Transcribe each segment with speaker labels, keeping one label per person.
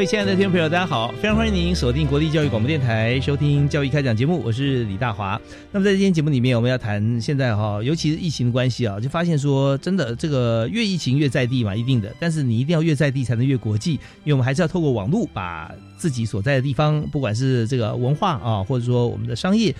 Speaker 1: 各位亲爱的听众朋友，大家好！非常欢迎您锁定国立教育广播电台，收听教育开讲节目，我是李大华。那么在今天节目里面，我们要谈现在哈，尤其是疫情的关系啊，就发现说，真的这个越疫情越在地嘛，一定的。但是你一定要越在地，才能越国际，因为我们还是要透过网络，把自己所在的地方，不管是这个文化啊，或者说我们的商业。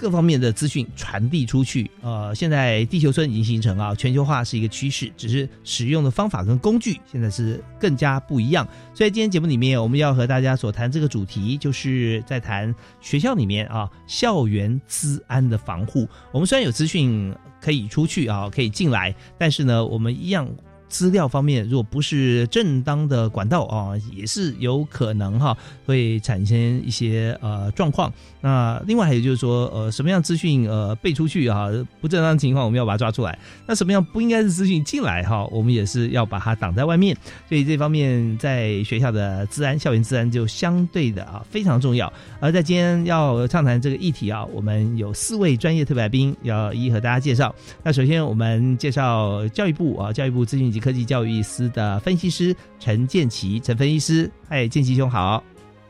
Speaker 1: 各方面的资讯传递出去，呃，现在地球村已经形成啊，全球化是一个趋势，只是使用的方法跟工具现在是更加不一样。所以今天节目里面，我们要和大家所谈这个主题，就是在谈学校里面啊，校园资安的防护。我们虽然有资讯可以出去啊，可以进来，但是呢，我们一样。资料方面，如果不是正当的管道啊，也是有可能哈会产生一些呃状况。那另外还有就是说，呃，什么样资讯呃背出去啊，不正当情况，我们要把它抓出来。那什么样不应该是资讯进来哈，我们也是要把它挡在外面。所以这方面在学校的治安、校园治安就相对的啊非常重要。而在今天要畅谈这个议题啊，我们有四位专业特别来宾要一一和大家介绍。那首先我们介绍教育部啊，教育部资讯及科技教育司的分析师陈建奇，陈分析师，哎，建奇兄好，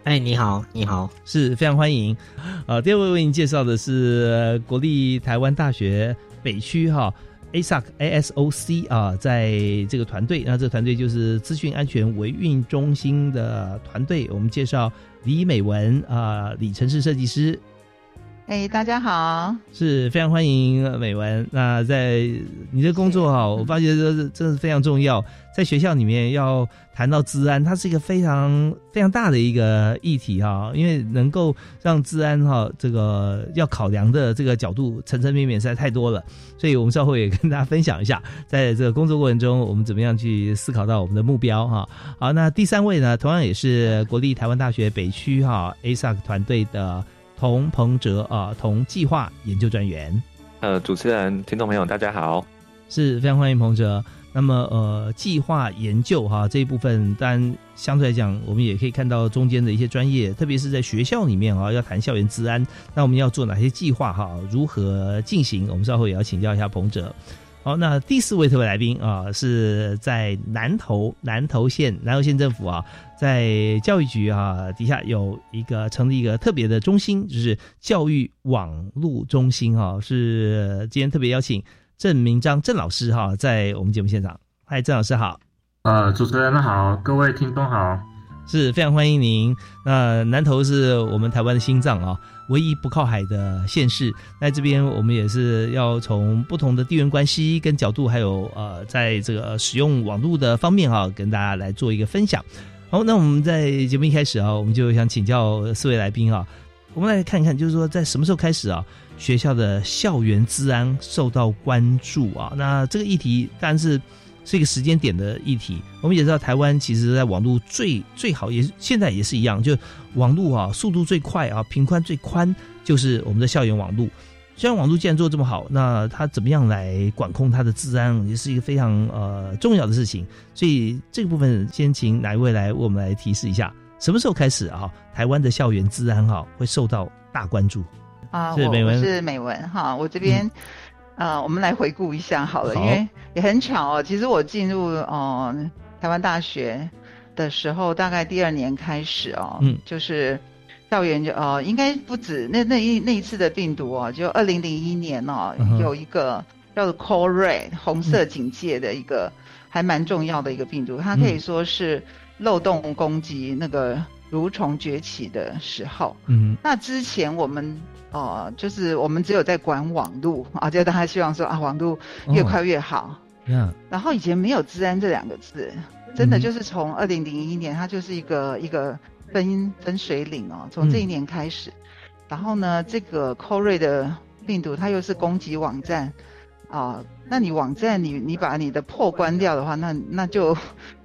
Speaker 2: 哎，你好，你好，
Speaker 1: 是非常欢迎。呃，第二位为您介绍的是国立台湾大学北区哈 ASOC ASOC 啊，在这个团队，那这个团队就是资讯安全维运中心的团队，我们介绍李美文啊，李城市设计师。
Speaker 3: 哎，大家好，
Speaker 1: 是非常欢迎美文。那在你的工作哈，我发觉这真的是非常重要。在学校里面要谈到治安，它是一个非常非常大的一个议题哈，因为能够让治安哈这个要考量的这个角度层层面面实在太多了。所以我们稍后也跟大家分享一下，在这个工作过程中，我们怎么样去思考到我们的目标哈。好，那第三位呢，同样也是国立台湾大学北区哈 ASAC 团队的。童鹏哲啊，童计划研究专员。
Speaker 4: 呃，主持人、听众朋友，大家好，
Speaker 1: 是非常欢迎鹏哲。那么，呃，计划研究哈这一部分，当然相对来讲，我们也可以看到中间的一些专业，特别是在学校里面啊，要谈校园治安，那我们要做哪些计划哈？如何进行？我们稍后也要请教一下彭哲。好，那第四位特别来宾啊，是在南投南投县南投县政府啊，在教育局啊底下有一个成立一个特别的中心，就是教育网络中心哈，是今天特别邀请郑明章郑老师哈，在我们节目现场。嗨，郑老师好。
Speaker 5: 呃，主持人好，各位听众好。
Speaker 1: 是非常欢迎您。那南投是我们台湾的心脏啊，唯一不靠海的县市。在这边，我们也是要从不同的地缘关系跟角度，还有呃，在这个使用网络的方面哈，跟大家来做一个分享。好，那我们在节目一开始啊，我们就想请教四位来宾啊，我们来看一看，就是说在什么时候开始啊，学校的校园治安受到关注啊？那这个议题当然是。是一个时间点的议题。我们也知道，台湾其实在网络最最好，也现在也是一样，就网络啊，速度最快啊，频宽最宽，就是我们的校园网络。校园网络既然做这么好，那它怎么样来管控它的治安，也是一个非常呃重要的事情。所以这个部分，先请哪一位来为我们来提示一下，什么时候开始啊？台湾的校园治安哈会受到大关注
Speaker 3: 啊？是美文，是美文哈，我这边。啊，我们来回顾一下好了，因为也很巧哦。其实我进入哦台湾大学的时候，大概第二年开始哦，嗯，就是校园就哦，应该不止那那一那一次的病毒哦，就二零零一年哦，有一个叫做 Core Red 红色警戒的一个还蛮重要的一个病毒，它可以说是漏洞攻击那个蠕虫崛起的时候。
Speaker 1: 嗯，
Speaker 3: 那之前我们哦，就是我们只有在管网路啊，就大家希望说啊，网路越快越好。
Speaker 1: 嗯，
Speaker 3: 然后以前没有治安这两个字，真的就是从二零零一年，它就是一个一个分分水岭哦，从这一年开始。然后呢，这个 c o r 的病毒，它又是攻击网站。啊，那你网站你你把你的破关掉的话，那那就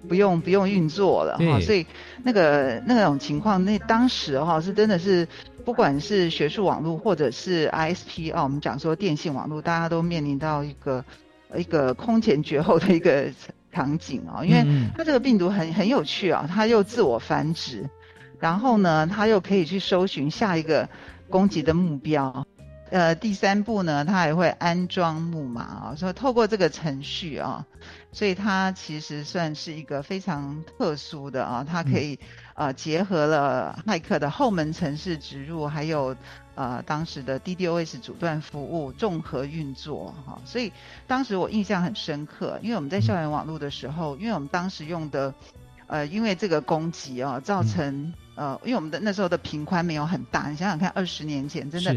Speaker 3: 不用不用运作了哈。所以那个那种情况，那当时哈是真的是，不管是学术网络或者是 ISP 啊，我们讲说电信网络，大家都面临到一个一个空前绝后的一个场景啊，因为它这个病毒很很有趣啊，它又自我繁殖，然后呢，它又可以去搜寻下一个攻击的目标。呃，第三步呢，它还会安装木马啊，所以透过这个程序啊，所以它其实算是一个非常特殊的啊，它可以呃结合了骇客的后门城市植入，还有呃当时的 DDoS 阻断服务综合运作哈，所以当时我印象很深刻，因为我们在校园网络的时候，因为我们当时用的呃，因为这个攻击啊，造成呃，因为我们的那时候的频宽没有很大，你想想看，二十年前真的。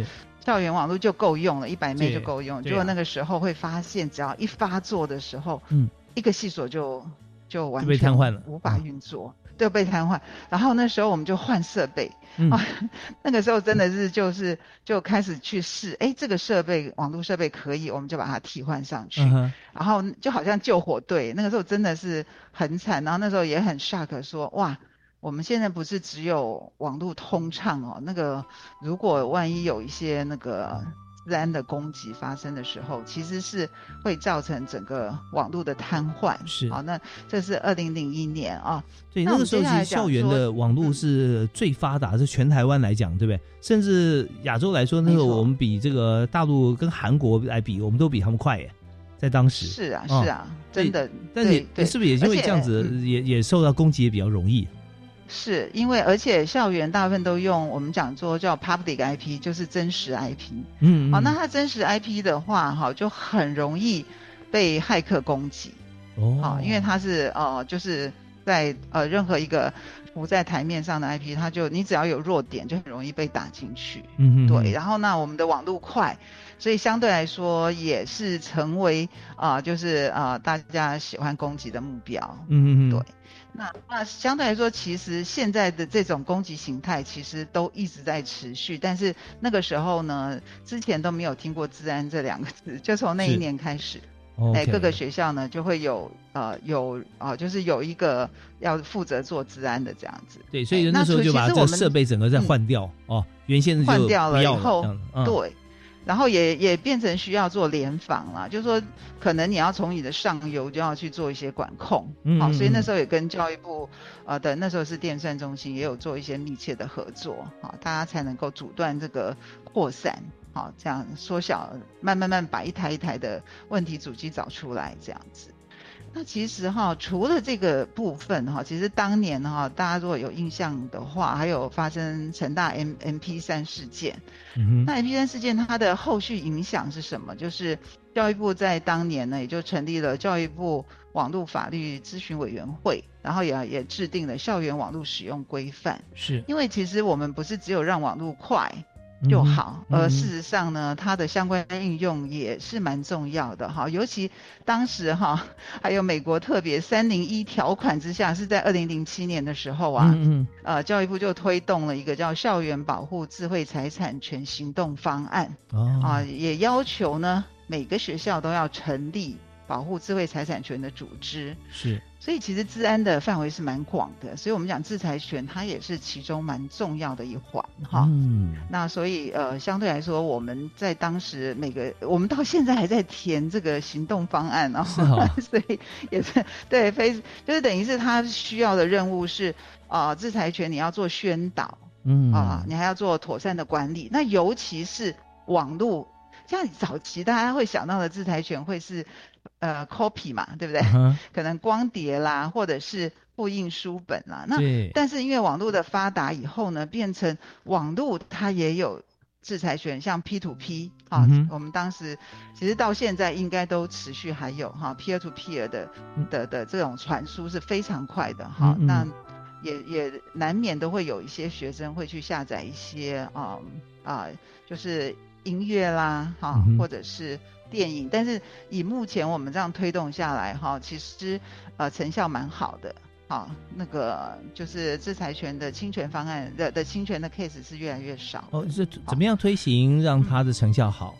Speaker 3: 校园网络就够用了，一百枚就够用。结果那个时候会发现，只要一发作的时候，嗯，一个系所就就完全
Speaker 1: 被瘫痪了，
Speaker 3: 无法运作，就被瘫痪。然后那时候我们就换设备啊，那个时候真的是就是就开始去试，哎，这个设备网络设备可以，我们就把它替换上去。然后就好像救火队，那个时候真的是很惨。然后那时候也很 shock，说哇。我们现在不是只有网络通畅哦，那个如果万一有一些那个自然的攻击发生的时候，其实是会造成整个网络的瘫痪。
Speaker 1: 是
Speaker 3: 好，那这是二零零一年啊，
Speaker 1: 对，那个时候其实校园的网络是最发达，是全台湾来讲，对不对？甚至亚洲来说，那个我们比这个大陆跟韩国来比，我们都比他们快耶，在当时。
Speaker 3: 是啊，是啊，真的。
Speaker 1: 但是是不是也因为这样子，也也受到攻击也比较容易？
Speaker 3: 是因为，而且校园大部分都用我们讲说叫 public IP，就是真实 IP。嗯，好，那它真实 IP 的话，哈，就很容易被骇客攻击。哦，好，因为它是呃，就是在呃任何一个浮在台面上的 IP，它就你只要有弱点，就很容易被打进去。嗯嗯，对。然后那我们的网络快，所以相对来说也是成为啊，就是啊大家喜欢攻击的目标。嗯嗯，对。那那相对来说，其实现在的这种攻击形态其实都一直在持续，但是那个时候呢，之前都没有听过“治安”这两个字，就从那一年开始，哎，各个学校呢就会有呃有啊，就是有一个要负责做治安的这样子。
Speaker 1: 对，所以那时候就把这设备整个再换掉哦，原先
Speaker 3: 换掉了以后，
Speaker 1: 嗯、
Speaker 3: 对。然后也也变成需要做联防了，就是说可能你要从你的上游就要去做一些管控，好，所以那时候也跟教育部呃的那时候是电算中心也有做一些密切的合作，好，大家才能够阻断这个扩散，好，这样缩小，慢慢慢把一台一台的问题主机找出来，这样子。那其实哈，除了这个部分哈，其实当年哈，大家如果有印象的话，还有发生成大 M M P 三事件。嗯那 M P 三事件它的后续影响是什么？就是教育部在当年呢，也就成立了教育部网络法律咨询委员会，然后也也制定了校园网络使用规范。
Speaker 1: 是
Speaker 3: 因为其实我们不是只有让网络快。就好，而事实上呢，它的相关应用也是蛮重要的哈。尤其当时哈，还有美国特别三零一条款之下，是在二零零七年的时候啊，嗯呃，教育部就推动了一个叫《校园保护智慧财产权行动方案》，啊，也要求呢每个学校都要成立保护智慧财产权的组织。
Speaker 1: 是。
Speaker 3: 所以其实治安的范围是蛮广的，所以我们讲制裁权，它也是其中蛮重要的一环哈。嗯，那所以呃，相对来说，我们在当时每个，我们到现在还在填这个行动方案哦，所以也是对，非就是等于是他需要的任务是啊，制裁权你要做宣导，嗯啊，你还要做妥善的管理，那尤其是网络，像早期大家会想到的制裁权会是。呃，copy 嘛，对不对？可能光碟啦，或者是复印书本啦。那但是因为网络的发达以后呢，变成网络它也有制裁权，像 P to P 啊，我们当时其实到现在应该都持续还有哈，peer to peer 的的的这种传输是非常快的哈。那也也难免都会有一些学生会去下载一些啊啊，就是音乐啦哈，或者是电影。但是以目前我们这样推动下来哈，其实呃成效蛮好的。好，那个就是制裁权的侵权方案的的侵权的 case 是越来越少。
Speaker 1: 哦，是怎么样推行让它的成效好？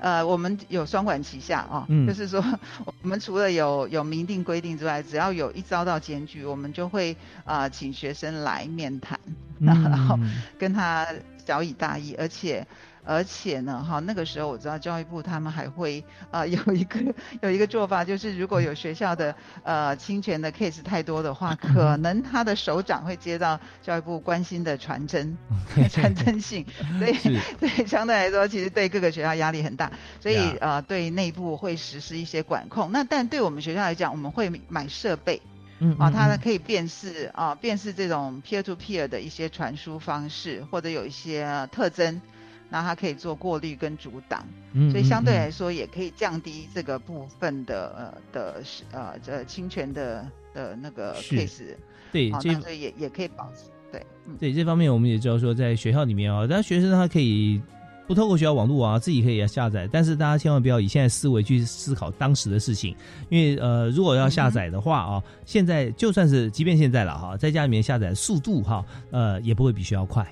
Speaker 3: 呃，我们有双管齐下啊，就是说 我们除了有有明定规定之外，只要有一遭到检举，我们就会啊请学生来面谈，然后跟他小以大义，而且。而且呢，哈，那个时候我知道教育部他们还会啊有一个有一个做法，就是如果有学校的呃侵权的 case 太多的话，可能他的首长会接到教育部关心的传真 传真信，所以对相对来说，其实对各个学校压力很大，所以呃对内部会实施一些管控。那但对我们学校来讲，我们会买设备，嗯啊，它呢可以辨识啊辨识这种 peer to peer 的一些传输方式，或者有一些特征。那它可以做过滤跟阻挡，所以相对来说也可以降低这个部分的呃的呃这侵权的的那个 case，
Speaker 1: 对，
Speaker 3: 这所以也也可以保持对，
Speaker 1: 对这方面我们也知道说在学校里面啊，但学生他可以不透过学校网络啊，自己可以下载，但是大家千万不要以现在思维去思考当时的事情，因为呃如果要下载的话啊，现在就算是即便现在了哈，在家里面下载速度哈呃也不会比学校快。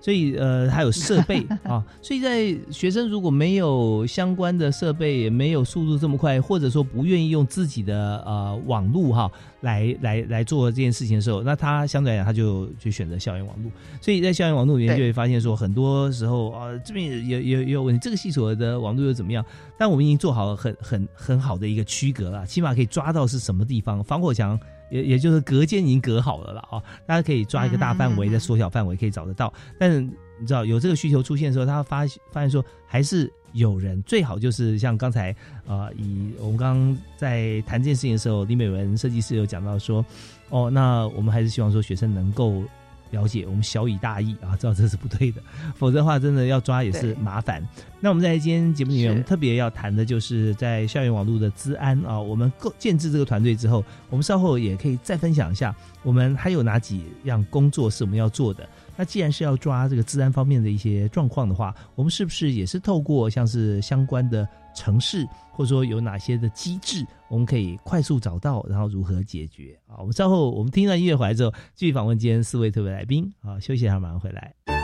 Speaker 1: 所以呃还有设备 啊，所以在学生如果没有相关的设备，也没有速度这么快，或者说不愿意用自己的呃网络哈来来来做这件事情的时候，那他相对来讲他就就选择校园网络。所以在校园网络里面就会发现说，很多时候啊这边也也也有问题，这个系所的网络又怎么样？但我们已经做好了很很很好的一个区隔了，起码可以抓到是什么地方防火墙。也也就是隔间已经隔好了了啊，大家可以抓一个大范围，再缩小范围可以找得到。但是你知道有这个需求出现的时候，他发发现说还是有人最好就是像刚才啊，以我们刚刚在谈这件事情的时候，李美文设计师有讲到说，哦，那我们还是希望说学生能够。了解，我们小以大意啊，知道这是不对的，否则的话，真的要抓也是麻烦。那我们在今天节目里面，我们特别要谈的就是在校园网络的资安啊。我们构建制这个团队之后，我们稍后也可以再分享一下，我们还有哪几样工作是我们要做的。那既然是要抓这个治安方面的一些状况的话，我们是不是也是透过像是相关的城市，或者说有哪些的机制，我们可以快速找到，然后如何解决啊？我们稍后我们听到音乐回来之后，继续访问今天四位特别来宾啊，休息一下，马上回来。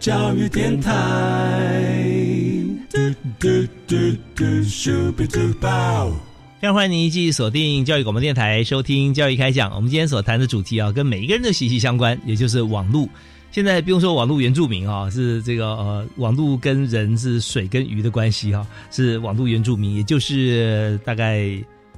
Speaker 1: 教育电台，非常欢迎您继续锁定教育广播电台，收听教育开讲。我们今天所谈的主题啊，跟每一个人都息息相关，也就是网络。现在不用说网络原住民啊，是这个呃，网络跟人是水跟鱼的关系哈，是网络原住民，也就是大概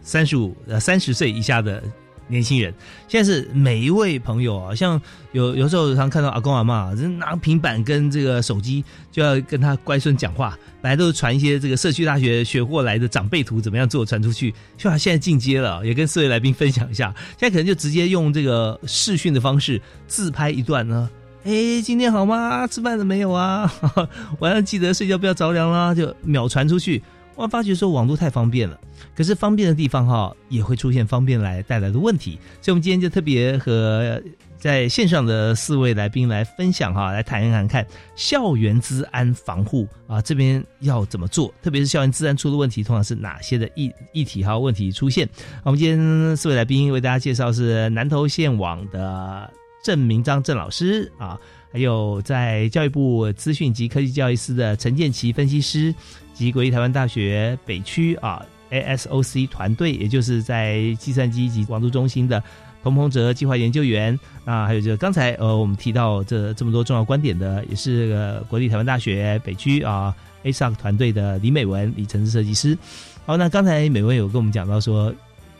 Speaker 1: 三十五呃三十岁以下的。年轻人现在是每一位朋友啊，像有有时候常看到阿公阿妈，人拿平板跟这个手机就要跟他乖孙讲话，本来都是传一些这个社区大学学过来的长辈图怎么样做传出去，就他现在进阶了，也跟四位来宾分享一下，现在可能就直接用这个视讯的方式自拍一段呢，哎，今天好吗？吃饭了没有啊？晚上记得睡觉不要着凉啦，就秒传出去。我发觉说网络太方便了，可是方便的地方哈也会出现方便来带来的问题，所以我们今天就特别和在线上的四位来宾来分享哈，来谈一谈看校园治安防护啊这边要怎么做，特别是校园治安出了问题，通常是哪些的议议题哈问题出现。我们今天四位来宾为大家介绍是南投县网的郑明章郑老师啊。还有在教育部资讯及科技教育司的陈建奇分析师，及国立台湾大学北区啊 ASOC 团队，也就是在计算机及网络中心的童鹏哲计划研究员啊，还有就刚才呃我们提到这这么多重要观点的，也是国立台湾大学北区啊 ASOC 团队的李美文李城市设计师。好，那刚才美文有跟我们讲到说，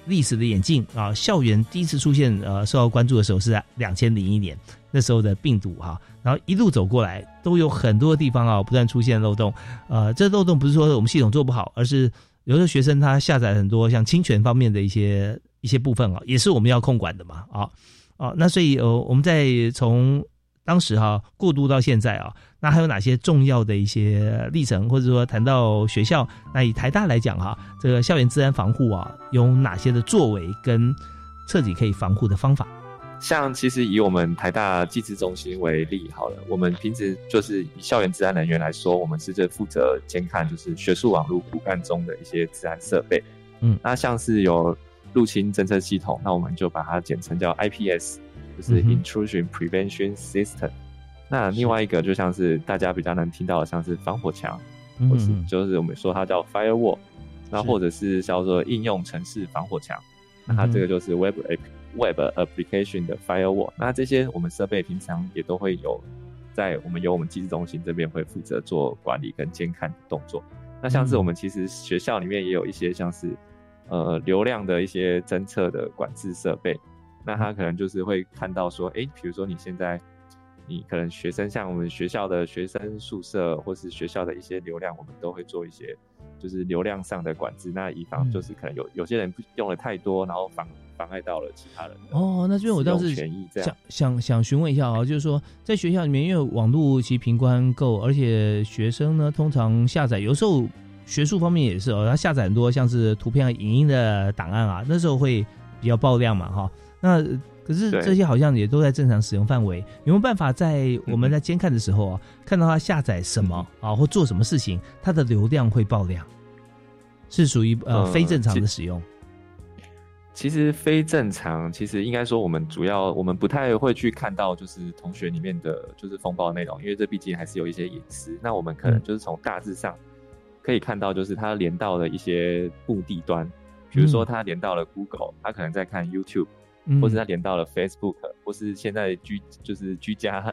Speaker 1: 历史的眼镜啊，校园第一次出现呃受到关注的时候是在两千零一年。那时候的病毒哈，然后一路走过来，都有很多地方啊，不断出现漏洞。呃，这漏洞不是说我们系统做不好，而是有的学生他下载很多像侵权方面的一些一些部分啊，也是我们要控管的嘛啊啊。那所以呃，我们在从当时哈过渡到现在啊，那还有哪些重要的一些历程，或者说谈到学校，那以台大来讲哈，这个校园治安防护啊，有哪些的作为跟彻底可以防护的方法？
Speaker 4: 像其实以我们台大技资中心为例好了，我们平时就是以校园治安人员来说，我们是这负责监看就是学术网络骨干中的一些治安设备。嗯，那像是有入侵侦测系统，那我们就把它简称叫 IPS，就是 Intrusion Prevention System。那另外一个就像是大家比较能听到的，像是防火墙，或是就是我们说它叫 Firewall，那或者是叫做应用程式防火墙，那它这个就是 Web App。Web application 的 firewall，那这些我们设备平常也都会有，在我们由我们机制中心这边会负责做管理跟监看的动作。那像是我们其实学校里面也有一些像是呃流量的一些侦测的管制设备，那他可能就是会看到说，哎，比如说你现在你可能学生像我们学校的学生宿舍或是学校的一些流量，我们都会做一些就是流量上的管制，那以防就是可能有有些人用的太多，然后妨。妨碍到了其他人哦，
Speaker 1: 那这边我倒是想想想询问一下啊，就是说在学校里面，因为网络其实频宽够，而且学生呢通常下载，有时候学术方面也是哦，他下载很多像是图片、影音的档案啊，那时候会比较爆量嘛哈。那可是这些好像也都在正常使用范围，有没有办法在我们在监看的时候啊，看到他下载什么啊，或做什么事情，它的流量会爆量，是属于呃非正常的使用。
Speaker 4: 其实非正常，其实应该说我们主要我们不太会去看到就是同学里面的就是风暴内容，因为这毕竟还是有一些隐私。那我们可能就是从大致上可以看到，就是它连到了一些目的端，比如说它连到了 Google，它可能在看 YouTube，或者它连到了 Facebook，或是现在居就是居家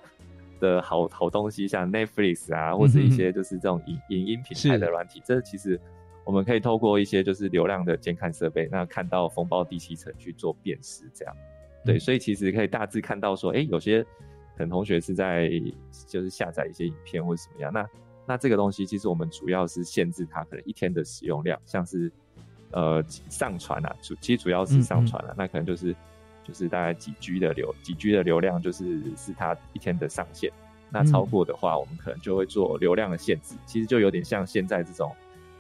Speaker 4: 的好好东西，像 Netflix 啊，或是一些就是这种影影音平台的软体，这其实。我们可以透过一些就是流量的监看设备，那看到风暴第七层去做辨识，这样，对，所以其实可以大致看到说，哎，有些可能同学是在就是下载一些影片或者怎么样，那那这个东西其实我们主要是限制它可能一天的使用量，像是呃上传啊，主其实主要是上传啊，那可能就是就是大概几 G 的流几 G 的流量就是是它一天的上限，那超过的话，我们可能就会做流量的限制，其实就有点像现在这种。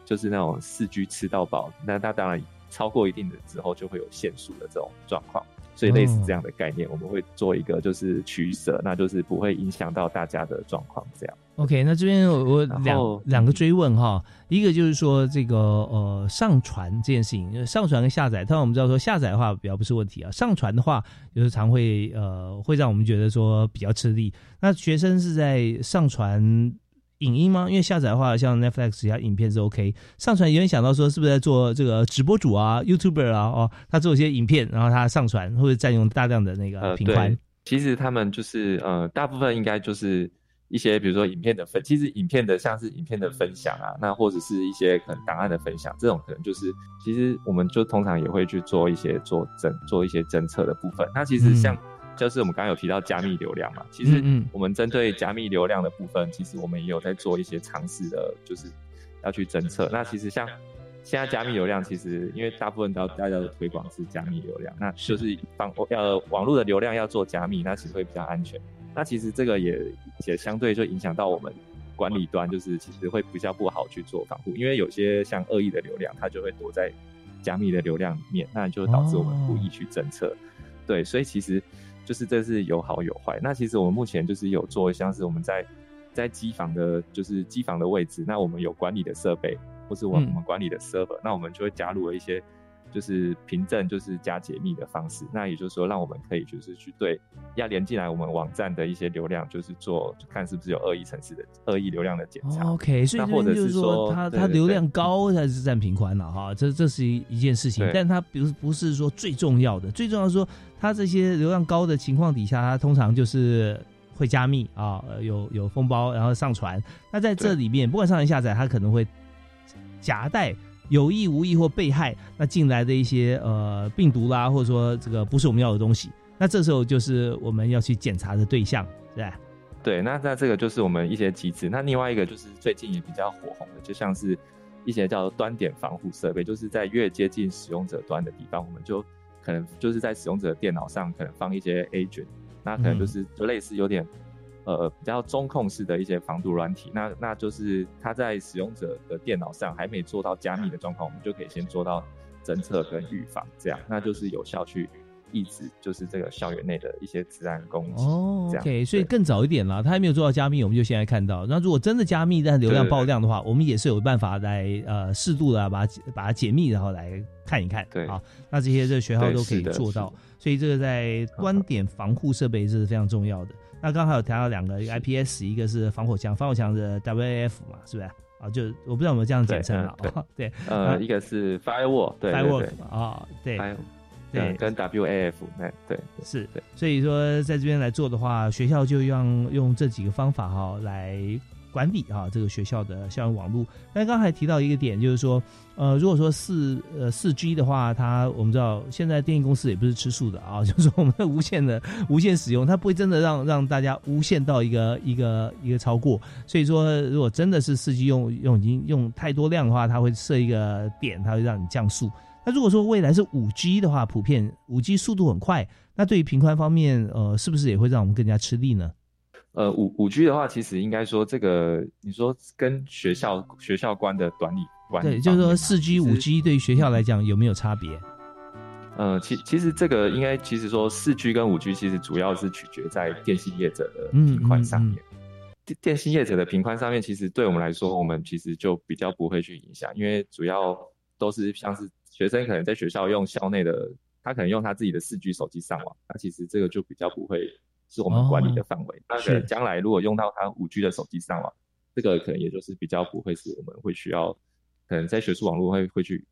Speaker 4: 就是那种四 G 吃到饱，那它当然超过一定的之后就会有限速的这种状况，所以类似这样的概念，我们会做一个就是取舍，那就是不会影响到大家的状况。这样
Speaker 1: ，OK，那这边我我两两个追问哈，一个就是说这个呃上传这件事情，上传跟下载，当然我们知道说下载的话比较不是问题啊，上传的话有时常会呃会让我们觉得说比较吃力。那学生是在上传。影音吗？因为下载的话，像 Netflix 下影片是 OK。上传有人想到说，是不是在做这个直播主啊、YouTuber 啊？哦，他做一些影片，然后他上传，或者占用大量的那个频宽。
Speaker 4: 其实他们就是呃，大部分应该就是一些，比如说影片的分，其实影片的像是影片的分享啊，那或者是一些可能档案的分享，这种可能就是，其实我们就通常也会去做一些做侦做一些侦测的部分。那其实像。就是我们刚刚有提到加密流量嘛，其实我们针对加密流量的部分，其实我们也有在做一些尝试的，就是要去侦测。那其实像现在加密流量，其实因为大部分都大家的推广是加密流量，那就是帮要网络的流量要做加密，那其实会比较安全。那其实这个也也相对就影响到我们管理端就是其实会比较不好去做防护，因为有些像恶意的流量，它就会躲在加密的流量里面，那就导致我们不易去侦测。对，所以其实就是这是有好有坏。那其实我们目前就是有做像是我们在在机房的，就是机房的位置，那我们有管理的设备，或是我们管理的 server，那我们就会加入了一些。就是凭证，就是加解密的方式。那也就是说，让我们可以就是去对要连进来我们网站的一些流量，就是做看是不是有恶意城市的恶意流量的检查。
Speaker 1: OK，所以
Speaker 4: 或者
Speaker 1: 是
Speaker 4: 说，
Speaker 1: 它它流量高才是占平宽了哈。这这是一一件事情，但它不是不是说最重要的。最重要说，它这些流量高的情况底下，它通常就是会加密啊，有有封包，然后上传。那在这里面，不管上传下载，它可能会夹带。有意无意或被害，那进来的一些呃病毒啦，或者说这个不是我们要的东西，那这时候就是我们要去检查的对象，对吧？
Speaker 4: 对，那那这个就是我们一些机制。那另外一个就是最近也比较火红的，就像是一些叫端点防护设备，就是在越接近使用者端的地方，我们就可能就是在使用者电脑上可能放一些 agent，那可能就是就类似有点。呃，比较中控式的一些防毒软体，那那就是它在使用者的电脑上还没做到加密的状况，我们就可以先做到侦测跟预防，这样那就是有效去抑制，就是这个校园内的一些治安攻击。哦
Speaker 1: ，OK，所以更早一点啦，他还没有做到加密，我们就现在看到。那如果真的加密，但流量爆量的话，我们也是有办法来呃适度的把它把它解密，然后来看一看。
Speaker 4: 对
Speaker 1: 啊，那这些这学校都可以做到，所以这个在观点防护设备这是非常重要的。那刚好有谈到两个，一个 IPS，一个是防火墙，防火墙的 WAF 嘛，是不是？啊，就我不知道有没有这样简称啊。对，
Speaker 4: 呃，一个是 Firewall，对
Speaker 1: ，Firewall 啊，对，
Speaker 4: 对，跟 WAF，那对，
Speaker 1: 是，所以说在这边来做的话，学校就用用这几个方法哈来。管理啊，这个学校的校园网络。但刚才提到一个点，就是说，呃，如果说四呃四 G 的话，它我们知道现在电信公司也不是吃素的啊，就是我们的无线的无线使用，它不会真的让 让大家无限到一个一个一个超过。所以说，如果真的是四 G 用用已经用太多量的话，它会设一个点，它会让你降速。那如果说未来是五 G 的话，普遍五 G 速度很快，那对于频宽方面，呃，是不是也会让我们更加吃力呢？
Speaker 4: 呃，五五 G 的话，其实应该说这个，你说跟学校学校关的管理管理，
Speaker 1: 对，就是说四 G 五 G 对于学校来讲有没有差别？
Speaker 4: 呃，其其实这个应该其实说四 G 跟五 G 其实主要是取决在电信业者的频宽上面。电电信业者的频宽上面，其实对我们来说，我们其实就比较不会去影响，因为主要都是像是学生可能在学校用校内的，他可能用他自己的四 G 手机上网，那其实这个就比较不会。是我们管理的范围。那可能将来如果用到它五 G 的手机上网，这个可能也就是比较不会是我们会需要，可能在学术网络会会去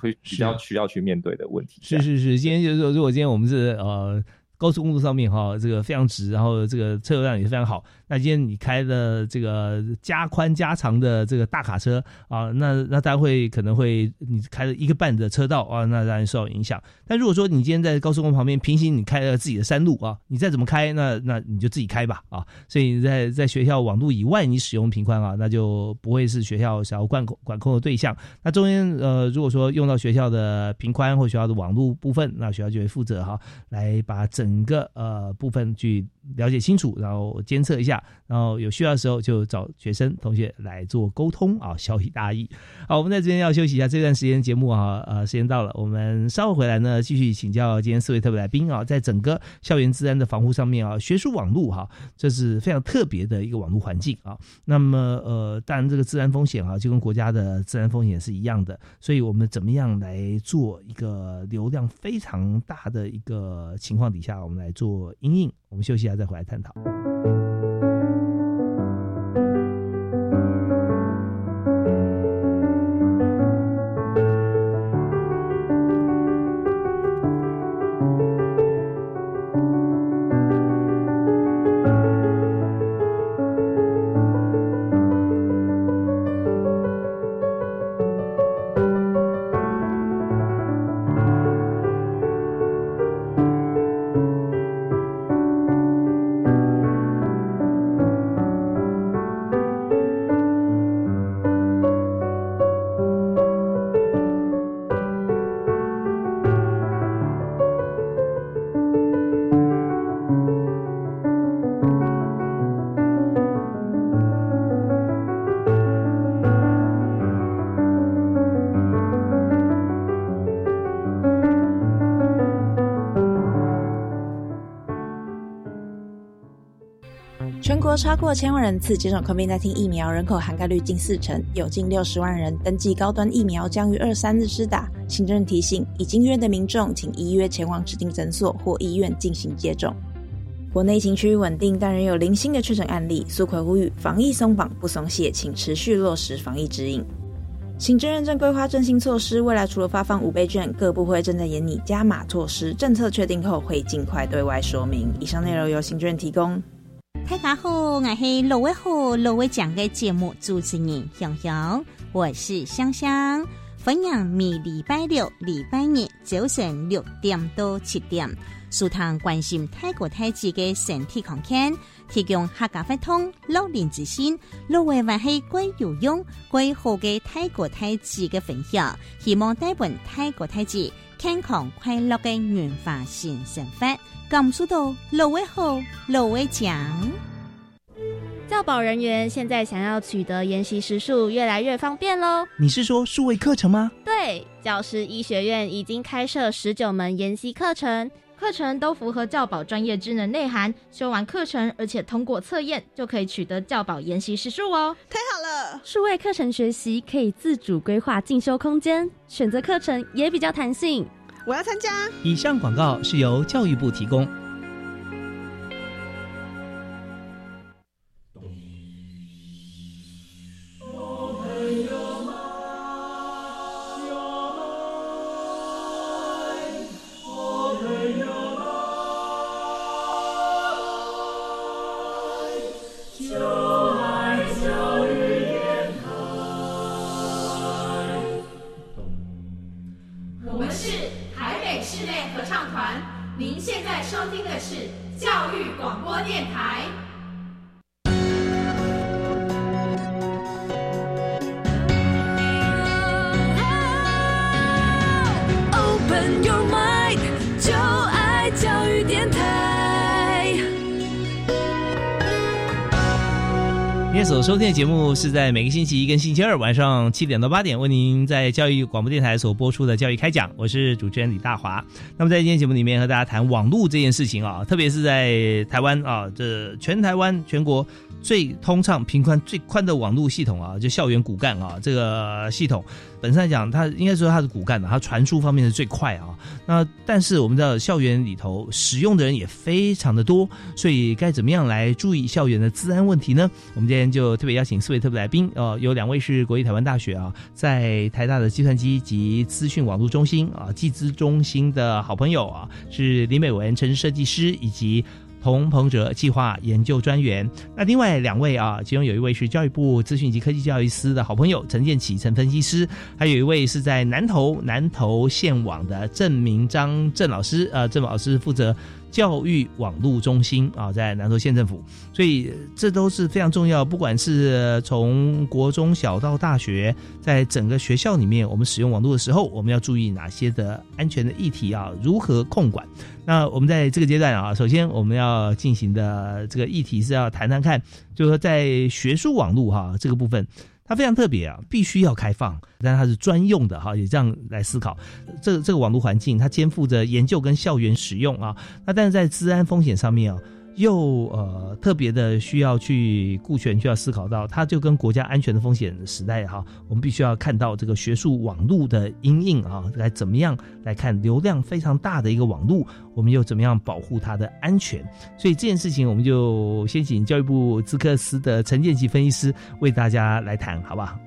Speaker 4: 会比较需要去面对的问题。
Speaker 1: 是是是，今天就是说，如果今天我们是呃。高速公路上面哈，这个非常直，然后这个车流量也非常好。那今天你开的这个加宽加长的这个大卡车啊，那那当然会可能会你开了一个半的车道啊，那当然受到影响。但如果说你今天在高速公路旁边平行，你开了自己的山路啊，你再怎么开，那那你就自己开吧啊。所以你在在学校网路以外，你使用频宽啊，那就不会是学校想要管控管控的对象。那中间呃，如果说用到学校的频宽或学校的网路部分，那学校就会负责哈，来把整个呃部分去了解清楚，然后监测一下，然后有需要的时候就找学生同学来做沟通啊，小以大意。好，我们在这边要休息一下，这段时间节目啊，呃，时间到了，我们稍后回来呢，继续请教今天四位特别来宾啊，在整个校园治安的防护上面啊，学术网络哈，这是非常特别的一个网络环境啊。那么呃，当然这个治安风险啊，就跟国家的治安风险是一样的，所以我们怎么样来做一个流量非常大的一个情况底下？我们来做阴影，我们休息一下再回来探讨。
Speaker 6: 国超过千万人次接种 COVID-19 疫苗，人口涵盖率近四成，有近六十万人登记高端疫苗，将于二三日施打。行政提醒：已经约的民众，请依约前往指定诊所或医院进行接种。国内疫情趋于稳定，但仍有零星的确诊案例。苏奎呼吁：防疫松绑不松懈，请持续落实防疫指引。行政认证规划振兴措施，未来除了发放五倍券，各部会正在研拟加码措施。政策确定后，会尽快对外说明。以上内容由行政提供。
Speaker 7: 大家好，我是罗威好罗威讲的节目主持人香香，我是香香，分享每礼拜六、礼拜日早晨六点到七点，舒坦关心泰国太极的身体康健。提供客家法通老年之心，六位还是贵有用、贵好嘅泰国太子嘅分享，希望带本泰国太子健康快乐嘅原化新生活，感受到六位好，六位强。
Speaker 8: 教保人员现在想要取得研习时数越来越方便喽。
Speaker 1: 你是说数位课程吗？
Speaker 8: 对，教师医学院已经开设十九门研习课程。课程都符合教保专业职能内涵，修完课程而且通过测验，就可以取得教保研习时数哦。
Speaker 9: 太好了！
Speaker 8: 数位课程学习可以自主规划进修空间，选择课程也比较弹性。
Speaker 9: 我要参加。
Speaker 1: 以上广告是由教育部提供。今天的节目是在每个星期一跟星期二晚上七点到八点为您在教育广播电台所播出的教育开讲，我是主持人李大华。那么在今天节目里面和大家谈网络这件事情啊，特别是在台湾啊，这全台湾全国。最通畅、频宽最宽的网络系统啊，就校园骨干啊，这个系统本身来讲，它应该说它是骨干的，它传输方面是最快啊。那但是我们知道校园里头使用的人也非常的多，所以该怎么样来注意校园的治安问题呢？我们今天就特别邀请四位特别来宾呃，有两位是国立台湾大学啊，在台大的计算机及资讯网络中心啊，计资中心的好朋友啊，是林美文城市设计师以及。童鹏哲计划研究专员，那另外两位啊，其中有一位是教育部资讯及科技教育司的好朋友陈建启陈分析师，还有一位是在南投南投县网的郑明章郑老师，呃，郑老师负责。教育网络中心啊，在南投县政府，所以这都是非常重要。不管是从国中小到大学，在整个学校里面，我们使用网络的时候，我们要注意哪些的安全的议题啊？如何控管？那我们在这个阶段啊，首先我们要进行的这个议题是要谈谈看，就是说在学术网络哈这个部分。它非常特别啊，必须要开放，但它是专用的哈，也这样来思考。这这个网络环境，它肩负着研究跟校园使用啊，那但是在治安风险上面啊。又呃特别的需要去顾全，需要思考到，它就跟国家安全的风险时代哈，我们必须要看到这个学术网络的阴影啊，来怎么样来看流量非常大的一个网络，我们又怎么样保护它的安全？所以这件事情，我们就先请教育部资科司的陈建奇分析师为大家来谈，好不好？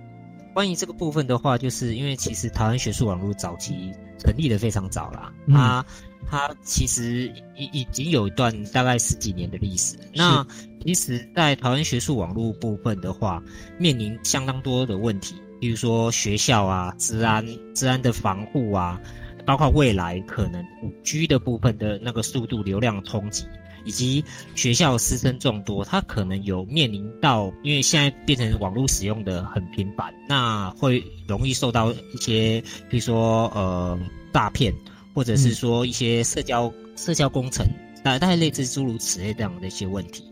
Speaker 10: 关于这个部分的话，就是因为其实台湾学术网络早期成立的非常早啦，它它其实已已经有一段大概十几年的历史。那其实，在台湾学术网络部分的话，面临相当多的问题，比如说学校啊、治安、治安的防护啊，包括未来可能五 G 的部分的那个速度、流量冲击。以及学校师生众多，他可能有面临到，因为现在变成网络使用的很频繁，那会容易受到一些，比如说呃诈骗，或者是说一些社交社交工程，大大概类似诸如此类这样的一些问题。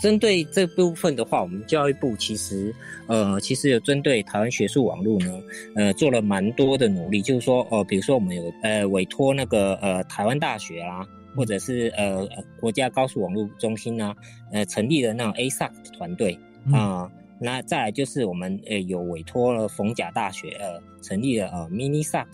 Speaker 2: 针对这部分的话，我们教育部其实呃，其实有针对台湾学术网络呢，呃，做了蛮多的努力。就是说，哦，比如说我们有呃委托那个呃台湾大学啊，或者是呃国家高速网络中心啊，呃成立了那种 ASAC 团队啊。那再来就是我们呃有委托了逢甲大学呃成立了呃 MiniSAC。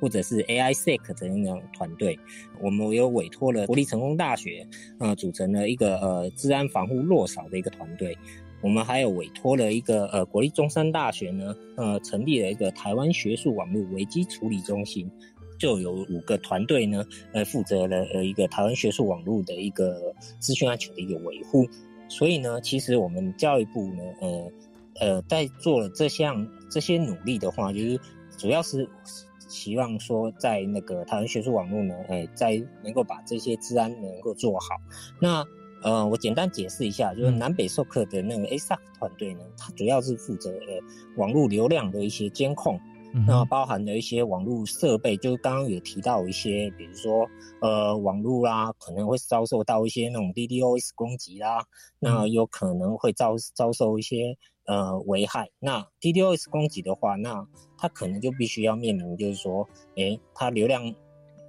Speaker 2: 或者是 AISEC 的那种团队，我们有委托了国立成功大学，呃，组成了一个呃治安防护弱少的一个团队。我们还有委托了一个呃国立中山大学呢，呃，成立了一个台湾学术网络危机处理中心，就有五个团队呢，呃，负责了呃一个台湾学术网络的一个资讯安全的一个维护。所以呢，其实我们教育部呢，呃呃，在做了这项这些努力的话，就是主要是。希望说，在那个台湾学术网络呢，哎，在能够把这些治安能够做好。那呃，我简单解释一下，就是南北授课的那个 ASAC 团队呢，它主要是负责呃网络流量的一些监控，那包含的一些网络设备，就是刚刚有提到一些，比如说呃网络啦，可能会遭受到一些那种 DDoS 攻击啦，那有可能会遭遭受一些。呃，危害。那 DDoS 攻击的话，那它可能就必须要面临，就是说，诶，它流量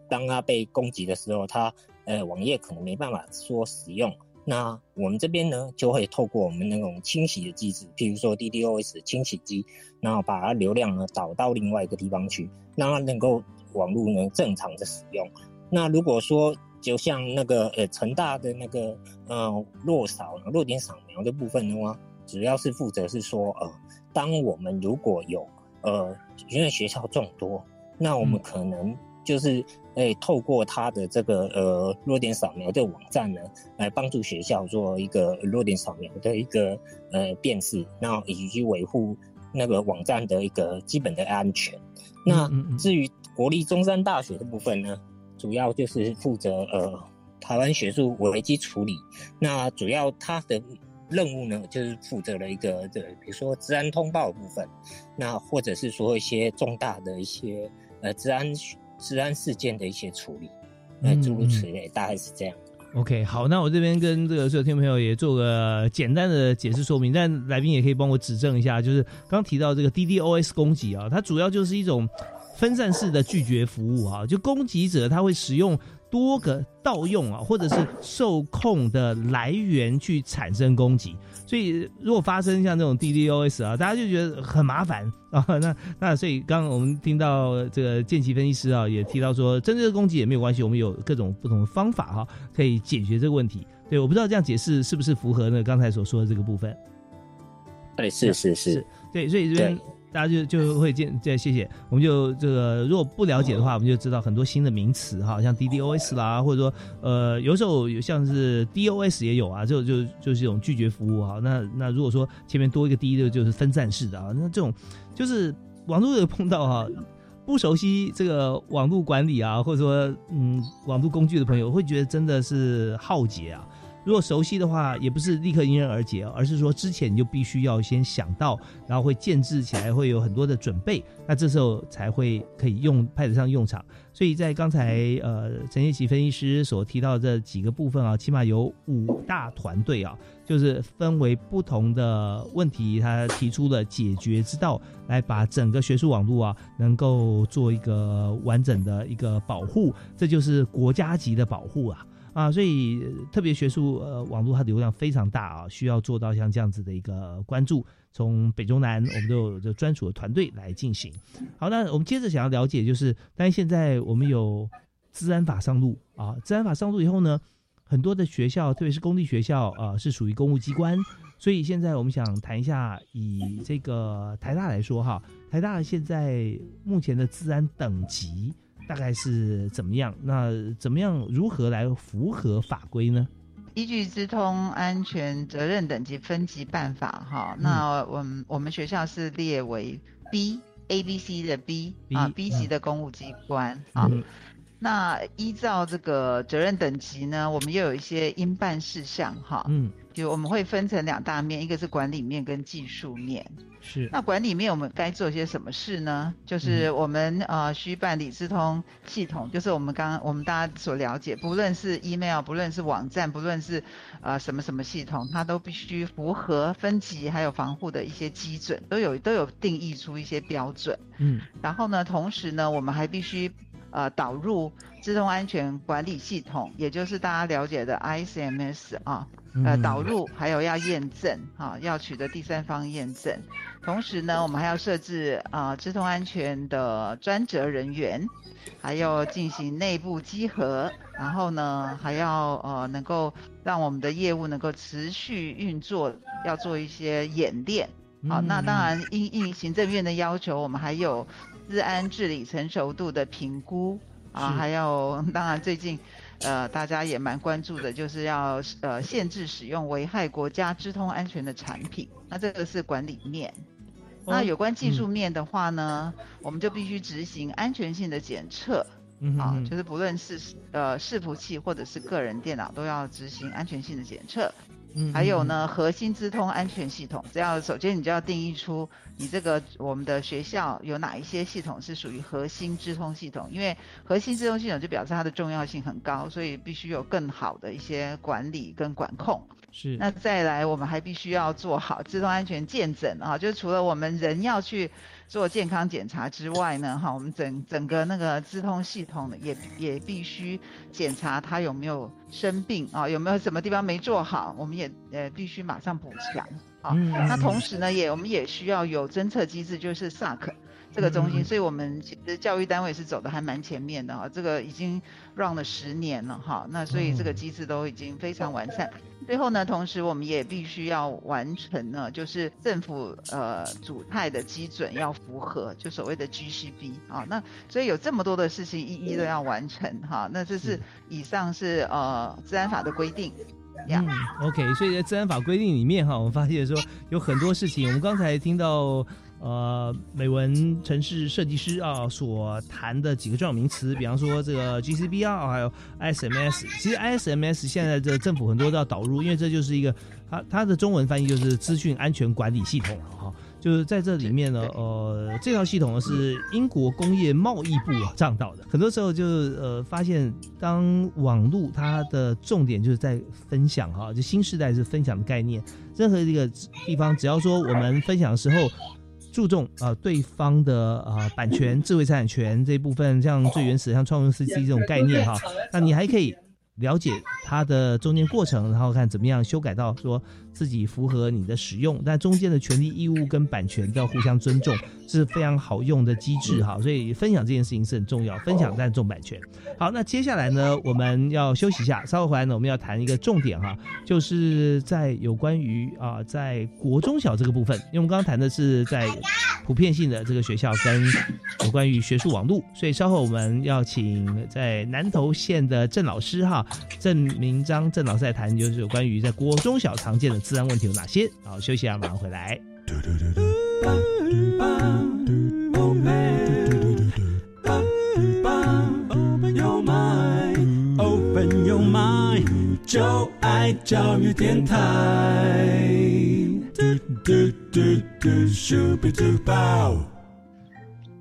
Speaker 2: 当它被攻击的时候，它呃网页可能没办法说使用。那我们这边呢，就会透过我们那种清洗的机制，譬如说 DDoS 清洗机，然后把它流量呢导到另外一个地方去，让它能够网络能正常的使用。那如果说就像那个呃成大的那个呃弱扫弱点扫描的部分的话。主要是负责是说，呃，当我们如果有呃，因为学校众多，那我们可能就是诶，透过他的这个呃弱点扫描的网站呢，来帮助学校做一个弱点扫描的一个呃辨识，然后以及维护那个网站的一个基本的安全。那至于国立中山大学的部分呢，主要就是负责呃台湾学术危机处理，那主要它的。任务呢，就是负责了一个这，比如说治安通报的部分，那或者是说一些重大的一些呃治安治安事件的一些处理，那诸如此类，大概是这样。
Speaker 1: OK，好，那我这边跟这个所有听众朋友也做个简单的解释说明，但来宾也可以帮我指正一下，就是刚提到这个 DDoS 攻击啊，它主要就是一种分散式的拒绝服务啊，就攻击者他会使用。多个盗用啊，或者是受控的来源去产生攻击，所以如果发生像这种 DDoS 啊，大家就觉得很麻烦啊。那那所以刚刚我们听到这个剑奇分析师啊，也提到说，针对攻击也没有关系，我们有各种不同的方法哈，可以解决这个问题。对，我不知道这样解释是不是符合呢？刚才所说的这个部分。
Speaker 2: 对，是是是，
Speaker 1: 对，所以这边。大家就就会见，再谢谢。我们就这个，如果不了解的话，我们就知道很多新的名词哈，像 DDoS 啦，或者说呃，有时候有像是 DOS 也有啊，就就就是一种拒绝服务哈。那那如果说前面多一个 D 的，就是分散式的啊。那这种就是网络有碰到哈，不熟悉这个网络管理啊，或者说嗯网络工具的朋友，会觉得真的是浩劫啊。如果熟悉的话，也不是立刻迎刃而解，而是说之前你就必须要先想到，然后会建制起来，会有很多的准备，那这时候才会可以用派得上用场。所以在刚才呃陈业奇分析师所提到这几个部分啊，起码有五大团队啊，就是分为不同的问题，他提出了解决之道，来把整个学术网络啊能够做一个完整的一个保护，这就是国家级的保护啊。啊，所以特别学术呃网络它的流量非常大啊，需要做到像这样子的一个关注。从北中南，我们都有这专属的团队来进行。好，那我们接着想要了解，就是，但是现在我们有治安法上路啊，治安法上路以后呢，很多的学校，特别是公立学校啊，是属于公务机关，所以现在我们想谈一下，以这个台大来说哈，台大现在目前的治安等级。大概是怎么样？那怎么样？如何来符合法规呢？
Speaker 3: 依据《资通安全责任等级分级办法》哈，那我们我们学校是列为 B A B C 的 B 啊 B 级的公务机关啊。那依照这个责任等级呢，我们又有一些应办事项哈。嗯。就我们会分成两大面，一个是管理面跟技术面。
Speaker 1: 是。
Speaker 3: 那管理面我们该做些什么事呢？就是我们呃需办理智通系统，就是我们刚刚我们大家所了解，不论是 email，不论是网站，不论是呃什么什么系统，它都必须符合分级还有防护的一些基准，都有都有定义出一些标准。嗯。然后呢，同时呢，我们还必须呃导入自动安全管理系统，也就是大家了解的 ICMS 啊。呃，导入还有要验证，哈，要取得第三方验证。同时呢，我们还要设置啊，智通安全的专责人员，还要进行内部稽核，然后呢，还要呃，能够让我们的业务能够持续运作，要做一些演练。好，那当然应应行政院的要求，我们还有治安治理成熟度的评估啊，还有当然最近。呃，大家也蛮关注的，就是要呃限制使用危害国家智通安全的产品。那这个是管理面。那有关技术面的话呢，我们就必须执行安全性的检测。啊，就是不论是呃伺服器或者是个人电脑，都要执行安全性的检测。还有呢，核心资通安全系统，只要首先你就要定义出你这个我们的学校有哪一些系统是属于核心资通系统，因为核心资通系统就表示它的重要性很高，所以必须有更好的一些管理跟管控。
Speaker 1: 是。
Speaker 3: 那再来，我们还必须要做好自动安全鉴诊啊，就除了我们人要去。做健康检查之外呢，哈，我们整整个那个资通系统也也必须检查他有没有生病啊，有没有什么地方没做好，我们也呃必须马上补强。好，那同时呢，也我们也需要有侦测机制，就是 SAC 这个中心，所以我们其实教育单位是走的还蛮前面的哈，这个已经 run 了十年了哈，那所以这个机制都已经非常完善。最后呢，同时我们也必须要完成呢，就是政府呃主态的基准要符合，就所谓的 GCB 啊。那所以有这么多的事情一一都要完成哈。那这是以上是呃治安法的规定。
Speaker 1: 嗯，OK。所以在治安法规定里面哈，我们发现说有很多事情，我们刚才听到。呃，美文城市设计师啊所谈的几个重要名词，比方说这个 GCB 啊，还有 ISMS。其实 ISMS 现在这政府很多都要导入，因为这就是一个它它的中文翻译就是资讯安全管理系统了哈。就是在这里面呢，呃，这套系统呢是英国工业贸易部啊倡导的。很多时候就是呃发现，当网络它的重点就是在分享哈，就新时代是分享的概念。任何一个地方，只要说我们分享的时候。注重啊对方的啊版权、智慧财产权这一部分，像最原始像创用 C C 这种概念哈，那你还可以了解它的中间过程，然后看怎么样修改到说。自己符合你的使用，但中间的权利义务跟版权都要互相尊重，是非常好用的机制哈。所以分享这件事情是很重要，分享但重版权。好，那接下来呢，我们要休息一下，稍后回来呢，我们要谈一个重点哈，就是在有关于啊，在国中小这个部分，因为我们刚刚谈的是在普遍性的这个学校跟有关于学术网络，所以稍后我们要请在南投县的郑老师哈，郑明章郑老师来谈，就是有关于在国中小常见的。治安问题有哪些？好，休息一下，马上回来。就爱教育电台。非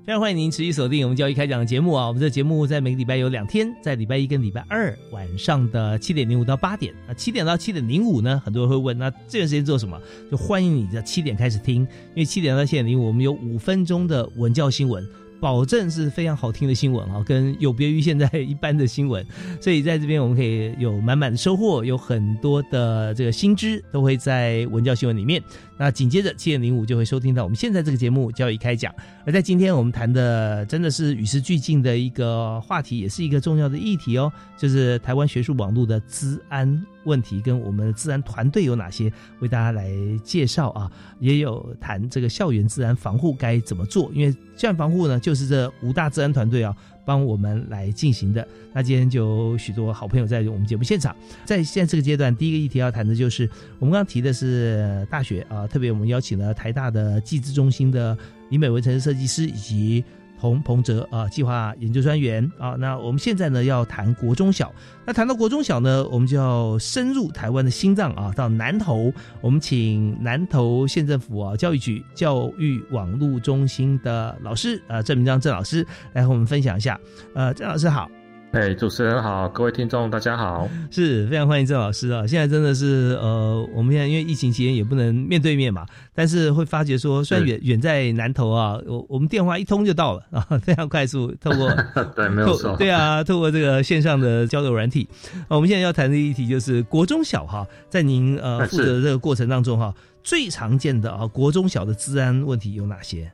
Speaker 1: 常欢迎您持续锁定我们教育开讲的节目啊！我们这节目在每个礼拜有两天，在礼拜一跟礼拜二晚上的七点零五到八点。那七点到七点零五呢，很多人会问，那这段时间做什么？就欢迎你在七点开始听，因为七点到七点零五，我们有五分钟的文教新闻。保证是非常好听的新闻啊，跟有别于现在一般的新闻，所以在这边我们可以有满满的收获，有很多的这个新知都会在文教新闻里面。那紧接着七点零五就会收听到我们现在这个节目教育开讲。而在今天我们谈的真的是与时俱进的一个话题，也是一个重要的议题哦，就是台湾学术网络的资安。问题跟我们的治安团队有哪些？为大家来介绍啊，也有谈这个校园治安防护该怎么做。因为校园防护呢，就是这五大治安团队啊帮我们来进行的。那今天就有许多好朋友在我们节目现场。在现在这个阶段，第一个议题要谈的就是我们刚刚提的是大学啊，特别我们邀请了台大的技资中心的李美文城市设计师以及。彭彭哲啊，计划研究专员啊。那我们现在呢要谈国中小，那谈到国中小呢，我们就要深入台湾的心脏啊，到南投，我们请南投县政府啊教育局教育网络中心的老师啊郑明章郑老师来和我们分享一下。呃，郑老师好。
Speaker 5: 哎，主持人好，各位听众大家好，
Speaker 1: 是非常欢迎郑老师啊！现在真的是呃，我们现在因为疫情期间也不能面对面嘛，但是会发觉说，虽然远远在南投啊，我我们电话一通就到了啊，非常快速，透过
Speaker 5: 对没有错，
Speaker 1: 对啊，透过这个线上的交流软体。我们现在要谈的议题就是国中小哈，在您呃负责的这个过程当中哈，最常见的啊国中小的治安问题有哪些？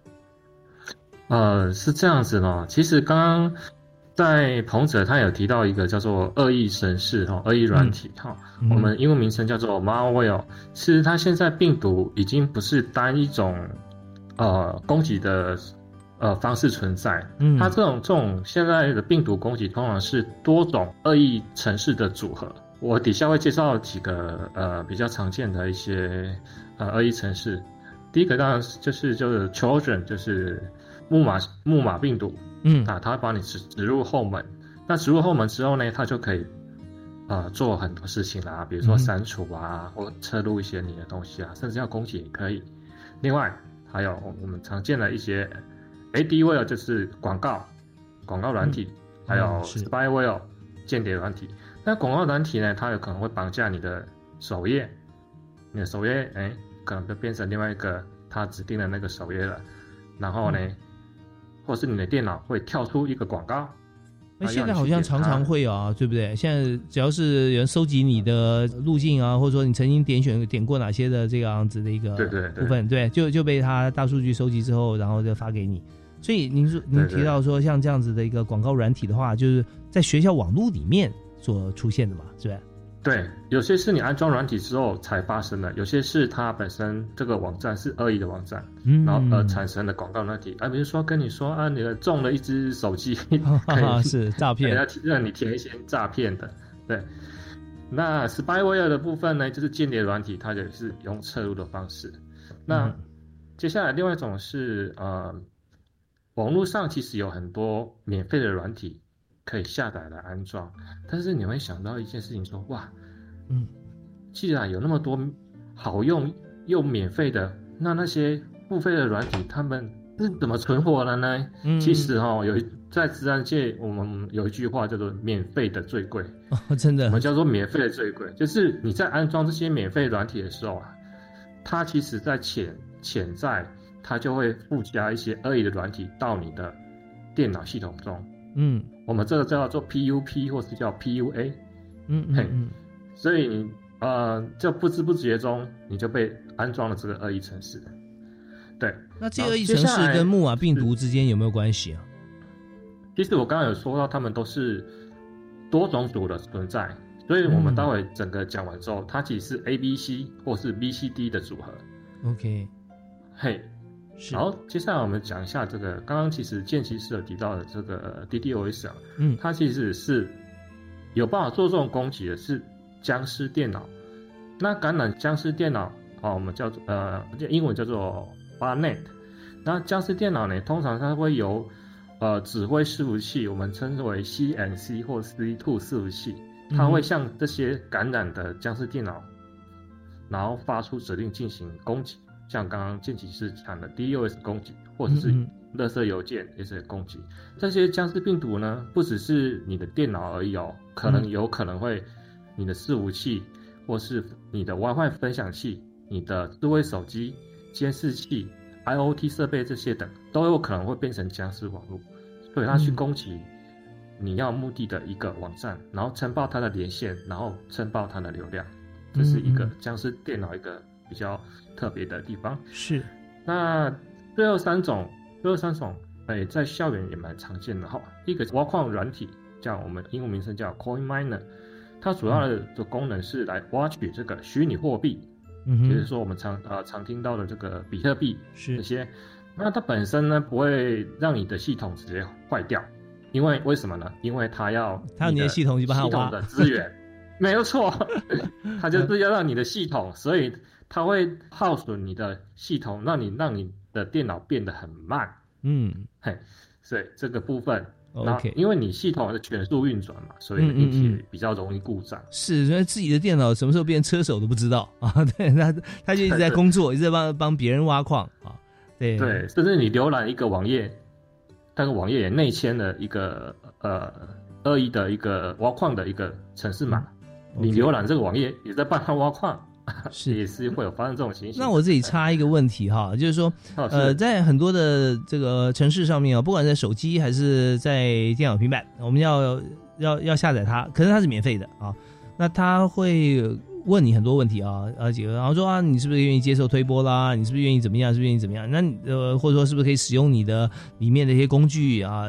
Speaker 5: 呃，是这样子呢，其实刚刚。在彭哲，他有提到一个叫做恶意程式哈，恶意软体哈，我们英文名称叫做 malware。其实它现在病毒已经不是单一种呃攻击的呃方式存在，嗯，它这种这种现在的病毒攻击通常是多种恶意程式的组合。我底下会介绍几个呃比较常见的一些呃恶意程式。第一个当然就是就是 children，就是木马木马病毒。嗯啊，他会帮你植植入后门，那植入后门之后呢，他就可以，呃，做很多事情啦，比如说删除啊，或测录一些你的东西啊，甚至要攻击也可以。另外还有我们常见的一些 AdWare，就是广告广告软体，还有 Spyware 间谍软体。那广告软体呢，它有可能会绑架你的首页，你的首页哎，可能就变成另外一个它指定的那个首页了，然后呢？或是你的电脑会跳出一个广告，
Speaker 1: 那现在好像常常会啊，对不对？现在只要是有人收集你的路径啊，或者说你曾经点选点过哪些的这个样子的一个部分，对，就就被他大数据收集之后，然后就发给你。所以您说您提到说像这样子的一个广告软体的话，就是在学校网络里面所出现的嘛，是吧？
Speaker 5: 对，有些是你安装软体之后才发生的，有些是它本身这个网站是恶意的网站，然后而产生的广告软体。啊，比如说跟你说啊，你中了一只手机，
Speaker 1: 是诈骗，
Speaker 5: 要让你填一些诈骗的。对，那 spyware 的部分呢，就是间谍软体，它也是用侧入的方式。那接下来另外一种是呃，网络上其实有很多免费的软体。可以下载来安装，但是你会想到一件事情，说哇，嗯，既然有那么多好用又免费的，那那些付费的软体，他们是怎么存活的呢？嗯，其实哈，有在自然界，我们有一句话叫做“免费的最贵”，
Speaker 1: 哦，真的，
Speaker 5: 我们叫做“免费的最贵”，就是你在安装这些免费软体的时候啊，它其实在潜潜在，它就会附加一些恶意的软体到你的电脑系统中。嗯，我们这个叫做 PUP 或是叫 PUA，嗯嗯，所以你呃，就不知不觉中你就被安装了这个恶意程式。对，
Speaker 1: 那这个恶意程式跟木马病毒之间有没有关系啊？
Speaker 5: 其实我刚刚有说到，他们都是多种组的存在，所以我们待会整个讲完之后，它其实是 A、B、C 或是 B、C、D 的组合。
Speaker 1: OK，
Speaker 5: 嘿。好，接下来我们讲一下这个刚刚其实剑骑士有提到的这个 DDoS 啊，嗯，它其实是有办法做这种攻击的，是僵尸电脑。那感染僵尸电脑啊，我们叫做呃，英文叫做 Barnet。那僵尸电脑呢，通常它会由呃指挥伺服器，我们称之为 CNC 或 C2 伺服器，它会向这些感染的僵尸电脑，然后发出指令进行攻击。像刚刚剑骑士讲的 DOS 攻击，或者是垃圾邮件也是攻击。这些僵尸病毒呢，不只是你的电脑而已哦，可能有可能会你的伺服器，或是你的 WiFi 分享器、你的智慧手机、监视器、IOT 设备这些等，都有可能会变成僵尸网络。所以它去攻击你要目的的一个网站，然后撑爆它的连线，然后撑爆它的流量，这是一个僵尸电脑一个比较。特别的地方
Speaker 1: 是，
Speaker 5: 那最后三种，最后三种，哎，在校园也蛮常见的哈。第一个挖矿软体，叫我们英文名称叫 Coin Miner，它主要的的功能是来挖取这个虚拟货币，嗯就是说我们常呃常听到的这个比特币是这些。那它本身呢不会让你的系统直接坏掉，因为为什么呢？因为它要
Speaker 1: 它
Speaker 5: 你
Speaker 1: 的系统去帮它
Speaker 5: 挖的资源，没有错，它就是要让你的系统，所以。它会耗损你的系统，让你让你的电脑变得很慢。嗯，嘿，所以这个部分。
Speaker 1: OK，
Speaker 5: 因为你系统是全速运转嘛，所以一体比较容易故障。
Speaker 1: 是，所以自己的电脑什么时候变车手都不知道 啊。对，他他就一直在工作，一直在帮帮别人挖矿啊。对
Speaker 5: 对，甚至你浏览一个网页，那个网页也内嵌了一个呃恶意的一个挖矿的一个程式码，你浏览这个网页也在帮他挖矿。是也是会有发生这种情形。
Speaker 1: 那我自己插一个问题哈，就是说，呃，在很多的这个城市上面啊，不管在手机还是在电脑、平板，我们要要要下载它，可是它是免费的啊。那他会问你很多问题啊，而且然后说啊，你是不是愿意接受推播啦？你是不是愿意怎么样？是不是愿意怎么样？那呃，或者说是不是可以使用你的里面的一些工具啊？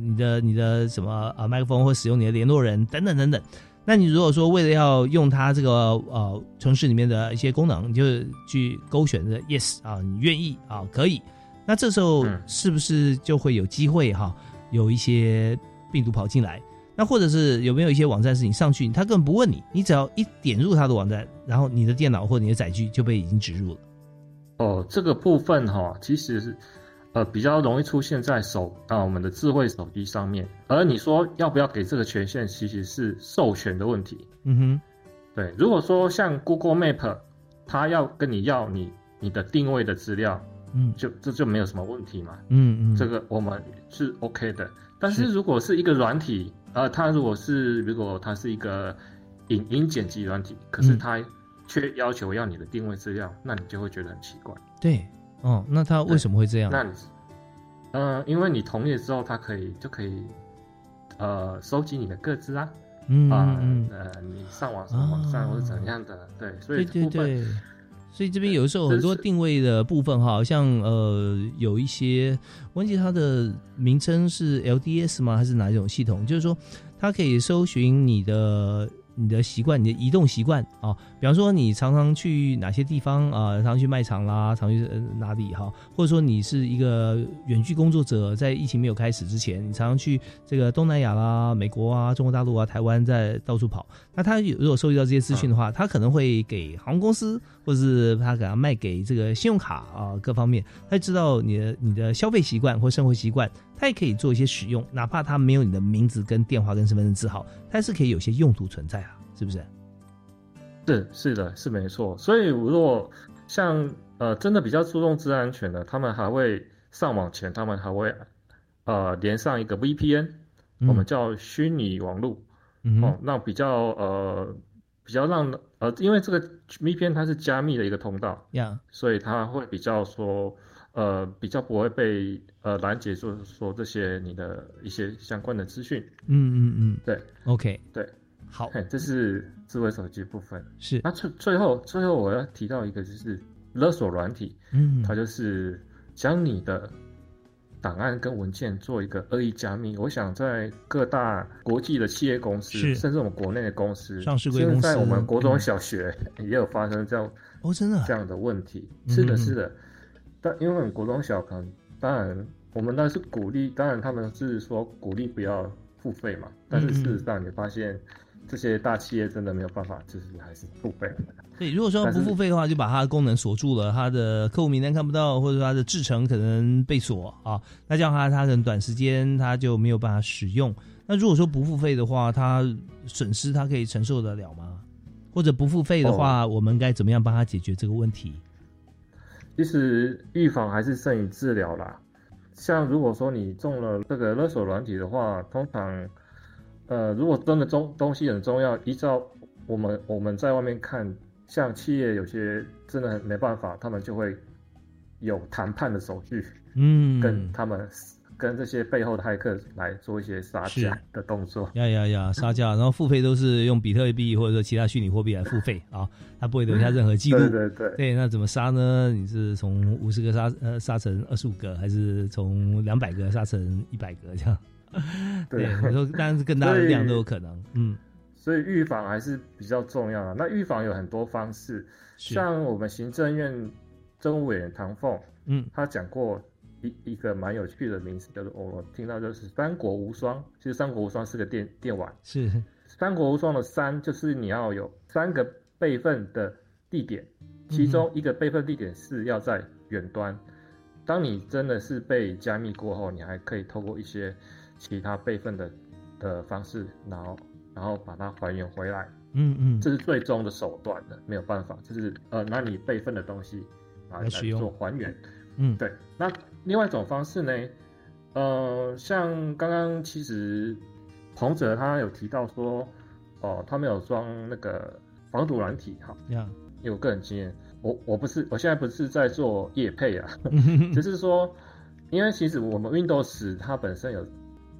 Speaker 1: 你的你的什么啊麦克风，或使用你的联络人等等等等。那你如果说为了要用它这个呃城市里面的一些功能，你就去勾选的 yes 啊，你愿意啊，可以。那这时候是不是就会有机会哈，有一些病毒跑进来？那或者是有没有一些网站是你上去，他根本不问你，你只要一点入他的网站，然后你的电脑或你的载具就被已经植入了。
Speaker 5: 哦，这个部分哈，其实是。呃，比较容易出现在手啊，我们的智慧手机上面。而你说要不要给这个权限，其实是授权的问题。
Speaker 1: 嗯哼，
Speaker 5: 对。如果说像 Google Map，它要跟你要你你的定位的资料，
Speaker 1: 嗯，
Speaker 5: 就这就没有什么问题嘛。
Speaker 1: 嗯嗯，
Speaker 5: 这个我们是 OK 的。但是如果是一个软体，呃，它如果是如果它是一个影音剪辑软体，可是它却要求要你的定位资料，那你就会觉得很奇怪。
Speaker 1: 对。哦，那他为什么会这样？
Speaker 5: 那，你，呃，因为你同意之后，他可以就可以，呃，收集你的个资啊，
Speaker 1: 嗯
Speaker 5: 嗯呃，你上网上网上或者怎样的，对，所以
Speaker 1: 对对对，所以这边有时候很多定位的部分哈，像呃有一些忘记它的名称是 LDS 吗？还是哪一种系统？就是说它可以搜寻你的。你的习惯，你的移动习惯啊，比方说你常常去哪些地方啊？常常去卖场啦，常去哪里哈？或者说你是一个远距工作者，在疫情没有开始之前，你常常去这个东南亚啦、美国啊、中国大陆啊、台湾在到处跑。那他如果收集到这些资讯的话，他可能会给航空公司，或者是他给他卖给这个信用卡啊各方面，他知道你的你的消费习惯或生活习惯。它也可以做一些使用，哪怕它没有你的名字、跟电话、跟身份证字号，它是可以有些用途存在啊，是不是？
Speaker 5: 是是的，是没错。所以如果像呃真的比较注重治安全的，他们还会上网前，他们还会呃连上一个 VPN，我们叫虚拟网络哦，那比较呃比较让呃，因为这个 VPN 它是加密的一个通道
Speaker 1: 呀，
Speaker 5: 所以它会比较说。呃，比较不会被呃拦截，说说这些你的一些相关的资讯。
Speaker 1: 嗯嗯嗯，
Speaker 5: 对
Speaker 1: ，OK，
Speaker 5: 对，
Speaker 1: 好，
Speaker 5: 这是智慧手机部分。
Speaker 1: 是，
Speaker 5: 那最最后最后我要提到一个就是勒索软体，
Speaker 1: 嗯，
Speaker 5: 它就是将你的档案跟文件做一个恶意加密。我想在各大国际的企业公司，甚至我们国内的公司，
Speaker 1: 上市公司，
Speaker 5: 在我们国中小学也有发生这样
Speaker 1: 哦，真的
Speaker 5: 这样的问题。是的，是的。但因为我们国中小可能，当然我们当然是鼓励，当然他们是说鼓励不要付费嘛。但是事实上，你发现这些大企业真的没有办法，就是还是付费。
Speaker 1: 对，如果说不付费的话，就把它的功能锁住了，它的客户名单看不到，或者说它的制程可能被锁啊，那这样它它可能短时间它就没有办法使用。那如果说不付费的话，它损失它可以承受得了吗？或者不付费的话，我们该怎么样帮他解决这个问题？
Speaker 5: 其实预防还是胜于治疗啦。像如果说你中了这个勒索软体的话，通常，呃，如果真的中东西很重要，依照我们我们在外面看，像企业有些真的很没办法，他们就会有谈判的手续，
Speaker 1: 嗯，
Speaker 5: 跟他们。跟这些背后的骇客来做一些杀价的动作，
Speaker 1: 呀呀呀，杀价，然后付费都是用比特币或者说其他虚拟货币来付费啊，他不会留下任何记录。
Speaker 5: 对对对，
Speaker 1: 对，那怎么杀呢？你是从五十个杀呃杀成二十五个，还是从两百个杀成一百个这样？对，我说当然是更大的量都有可能。嗯，
Speaker 5: 所以预防还是比较重要的。那预防有很多方式，像我们行政院政务委员唐凤，
Speaker 1: 嗯，
Speaker 5: 他讲过。一一个蛮有趣的名字，叫做我听到就是“三国无双”。其实“三国无双”是个电电玩。
Speaker 1: 是“
Speaker 5: 三国无双”的“三”就是你要有三个备份的地点，其中一个备份地点是要在远端，当你真的是被加密过后，你还可以透过一些其他备份的的方式，然后然后把它还原回来。
Speaker 1: 嗯嗯，
Speaker 5: 这是最终的手段的，没有办法，就是呃拿你备份的东西来来做还原。
Speaker 1: 嗯，
Speaker 5: 对。那另外一种方式呢，呃，像刚刚其实彭哲他有提到说，哦，他没有装那个防毒软体，哈，
Speaker 1: 呀，
Speaker 5: 因为我个人经验，我我不是，我现在不是在做业配啊，只是说，因为其实我们 Windows 它本身有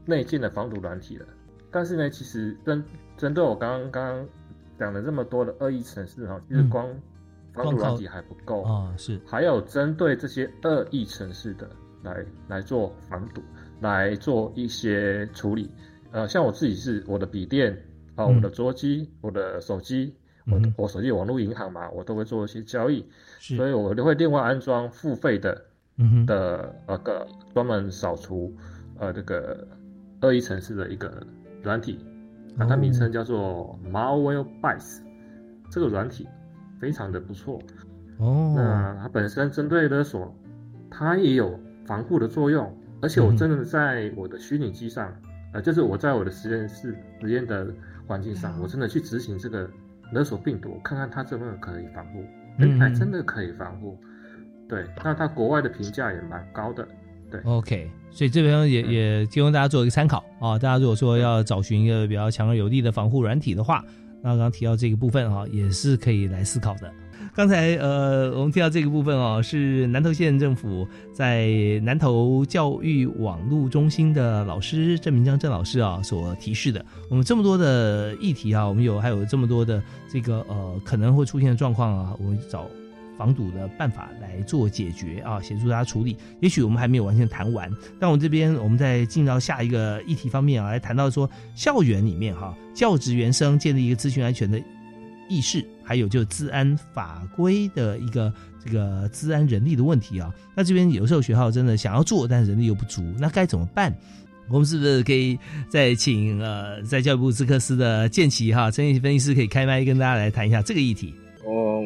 Speaker 5: 内建的防毒软体了，但是呢，其实针针对我刚刚讲了这么多的恶意程式哈，其实光防毒软体还不够。
Speaker 1: 啊，是。
Speaker 5: 还有针对这些恶意城市的来来做防堵，来做一些处理。呃，像我自己是我的笔电啊，我的桌机，我的手机，我我手机有网络银行嘛，我都会做一些交易，所以我就会另外安装付费的的呃个专门扫除呃这个恶意城市的一个软体。那它名称叫做 Malwarebytes，这个软体非常的不错
Speaker 1: 哦。
Speaker 5: 那它本身针对勒索，它也有防护的作用。而且我真的在我的虚拟机上，呃，就是我在我的实验室实验的环境上，我真的去执行这个勒索病毒，看看它真的可以防护。嗯，还真的可以防护。对，那它国外的评价也蛮高的。对
Speaker 1: ，OK，所以这边也也提供大家做一个参考啊。大家如果说要找寻一个比较强而有力的防护软体的话，那刚刚提到这个部分啊，也是可以来思考的。刚才呃，我们提到这个部分哦，是南投县政府在南投教育网络中心的老师郑明江郑老师啊所提示的。我们这么多的议题啊，我们有还有这么多的这个呃可能会出现的状况啊，我们找。防堵的办法来做解决啊，协助大家处理。也许我们还没有完全谈完，但我这边我们再进到下一个议题方面啊，来谈到说校园里面哈，教职员生建立一个资讯安全的意识，还有就治安法规的一个这个治安人力的问题啊。那这边有时候学校真的想要做，但是人力又不足，那该怎么办？我们是不是可以再请呃，在教育部资科司的建奇哈陈建奇分析师可以开麦跟大家来谈一下这个议题？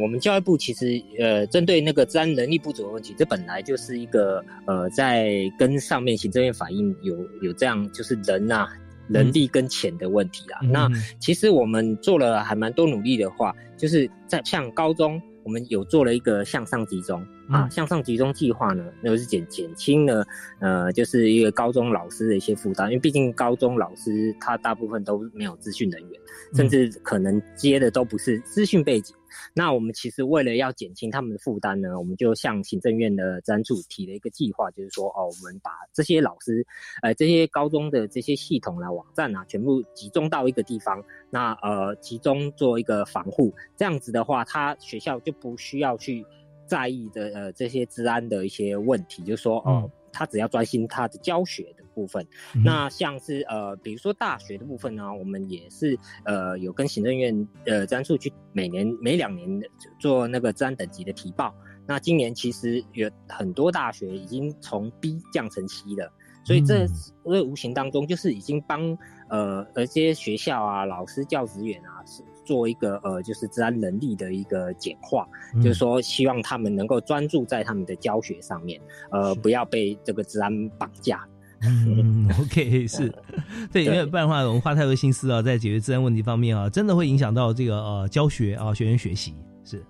Speaker 2: 我我们教育部其实呃，针对那个治安能力不足的问题，这本来就是一个呃，在跟上面行政院反映有有这样就是人呐，能力跟钱的问题啊。那其实我们做了还蛮多努力的话，就是在像高中，我们有做了一个向上集中啊，向上集中计划呢，那个是减减轻了呃，就是一个高中老师的一些负担，因为毕竟高中老师他大部分都没有资讯人员，甚至可能接的都不是资讯背景。那我们其实为了要减轻他们的负担呢，我们就向行政院的专处提了一个计划，就是说哦，我们把这些老师，呃，这些高中的这些系统啊、网站啊，全部集中到一个地方，那呃，集中做一个防护，这样子的话，他学校就不需要去在意的呃这些治安的一些问题，就是说哦。他只要专心他的教学的部分，那像是呃，比如说大学的部分呢，我们也是呃有跟行政院呃专处去每年每两年做那个治安等级的提报。那今年其实有很多大学已经从 B 降成 C 了，所以这这无形当中就是已经帮呃这些学校啊、老师、教职员啊是。做一个呃，就是治安能力的一个简化，就是说希望他们能够专注在他们的教学上面，呃，不要被这个治安绑架。
Speaker 1: 嗯，OK，是 对，因为不然的话，我们花太多心思啊，在解决治安问题方面啊，真的会影响到这个呃教学啊，学员学习是。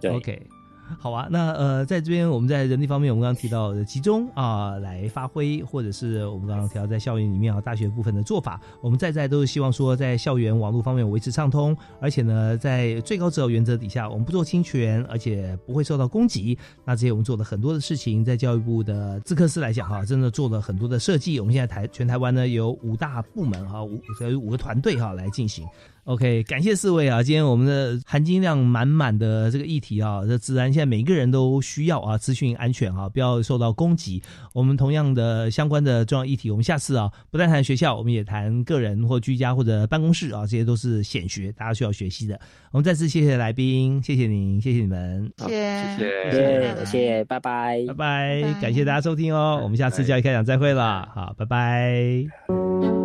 Speaker 2: 对
Speaker 1: ，OK。好啊，那呃，在这边我们在人力方面，我们刚刚提到的集中啊来发挥，或者是我们刚刚提到在校园里面啊大学部分的做法，我们在在都是希望说在校园网络方面维持畅通，而且呢在最高指导原则底下，我们不做侵权，而且不会受到攻击。那这些我们做了很多的事情，在教育部的资克斯来讲哈，真的做了很多的设计。我们现在台全台湾呢有五大部门哈，五有五个团队哈来进行。OK，感谢四位啊！今天我们的含金量满满的这个议题啊，这自然现在每个人都需要啊，资讯安全啊，不要受到攻击。我们同样的相关的重要议题，我们下次啊，不但谈学校，我们也谈个人或居家或者办公室啊，这些都是显学，大家需要学习的。我们再次谢谢来宾，谢谢您，谢谢你们，
Speaker 3: 谢谢，
Speaker 2: 谢谢，谢谢，拜拜，
Speaker 1: 拜拜，感谢大家收听哦，我们下次教育开讲再会了，好，拜拜。